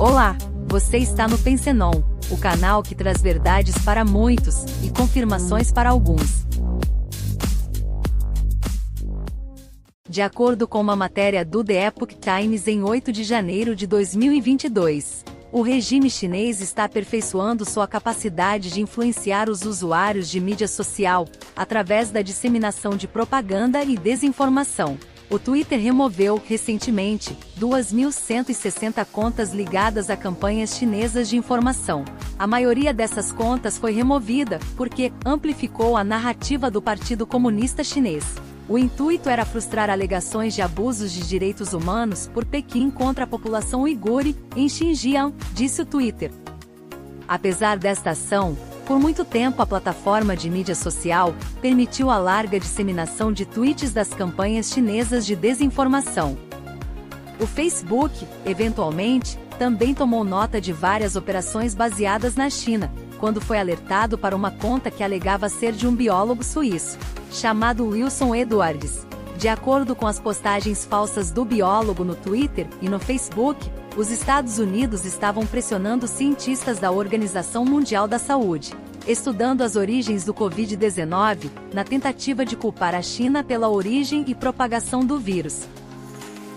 Olá, você está no Pensenon, o canal que traz verdades para muitos e confirmações para alguns. De acordo com uma matéria do The Epoch Times em 8 de janeiro de 2022, o regime chinês está aperfeiçoando sua capacidade de influenciar os usuários de mídia social através da disseminação de propaganda e desinformação. O Twitter removeu, recentemente, 2.160 contas ligadas a campanhas chinesas de informação. A maioria dessas contas foi removida porque amplificou a narrativa do Partido Comunista Chinês. O intuito era frustrar alegações de abusos de direitos humanos por Pequim contra a população uigure em Xinjiang, disse o Twitter. Apesar desta ação, por muito tempo a plataforma de mídia social permitiu a larga disseminação de tweets das campanhas chinesas de desinformação. O Facebook, eventualmente, também tomou nota de várias operações baseadas na China, quando foi alertado para uma conta que alegava ser de um biólogo suíço, chamado Wilson Edwards. De acordo com as postagens falsas do biólogo no Twitter e no Facebook, os Estados Unidos estavam pressionando cientistas da Organização Mundial da Saúde, estudando as origens do Covid-19, na tentativa de culpar a China pela origem e propagação do vírus.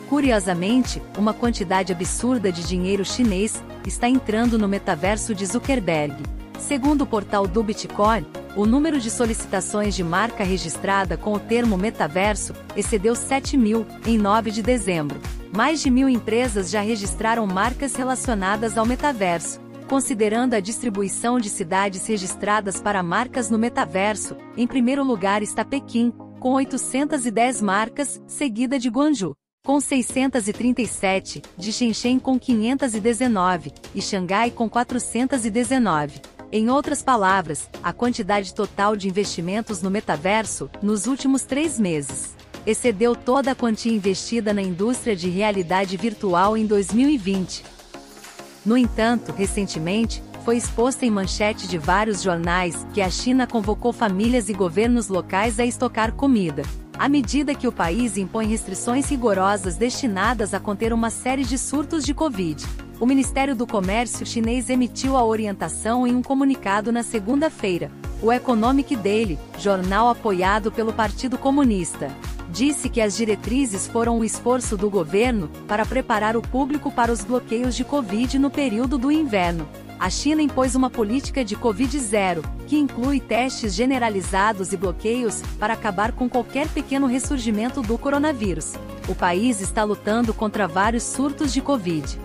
Curiosamente, uma quantidade absurda de dinheiro chinês está entrando no metaverso de Zuckerberg. Segundo o portal do Bitcoin, o número de solicitações de marca registrada com o termo metaverso excedeu 7 mil em 9 de dezembro. Mais de mil empresas já registraram marcas relacionadas ao metaverso. Considerando a distribuição de cidades registradas para marcas no metaverso, em primeiro lugar está Pequim, com 810 marcas, seguida de Guangzhou, com 637, de Shenzhen com 519 e Xangai com 419. Em outras palavras, a quantidade total de investimentos no metaverso, nos últimos três meses, excedeu toda a quantia investida na indústria de realidade virtual em 2020. No entanto, recentemente, foi exposta em manchete de vários jornais que a China convocou famílias e governos locais a estocar comida. À medida que o país impõe restrições rigorosas destinadas a conter uma série de surtos de Covid, o Ministério do Comércio chinês emitiu a orientação em um comunicado na segunda-feira. O Economic Daily, jornal apoiado pelo Partido Comunista, disse que as diretrizes foram o esforço do governo para preparar o público para os bloqueios de Covid no período do inverno. A China impôs uma política de Covid-0, que inclui testes generalizados e bloqueios para acabar com qualquer pequeno ressurgimento do coronavírus. O país está lutando contra vários surtos de Covid.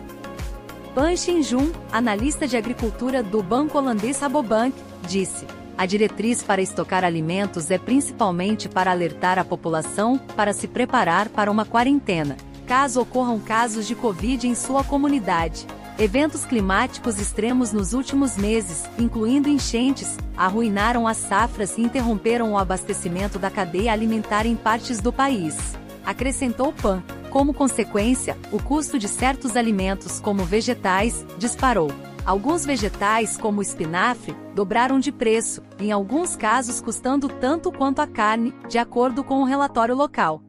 Pan Xinjun, analista de agricultura do banco holandês Rabobank, disse: a diretriz para estocar alimentos é principalmente para alertar a população para se preparar para uma quarentena, caso ocorram casos de Covid em sua comunidade. Eventos climáticos extremos nos últimos meses, incluindo enchentes, arruinaram as safras e interromperam o abastecimento da cadeia alimentar em partes do país. Acrescentou Pan. Como consequência, o custo de certos alimentos, como vegetais, disparou. Alguns vegetais, como o espinafre, dobraram de preço, em alguns casos custando tanto quanto a carne, de acordo com o um relatório local.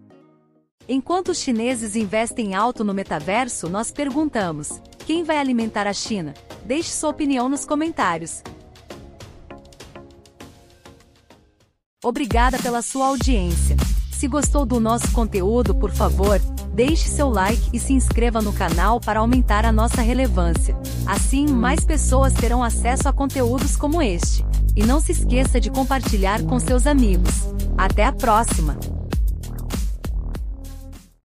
Enquanto os chineses investem alto no metaverso, nós perguntamos: quem vai alimentar a China? Deixe sua opinião nos comentários. Obrigada pela sua audiência. Se gostou do nosso conteúdo, por favor, Deixe seu like e se inscreva no canal para aumentar a nossa relevância. Assim, mais pessoas terão acesso a conteúdos como este. E não se esqueça de compartilhar com seus amigos. Até a próxima!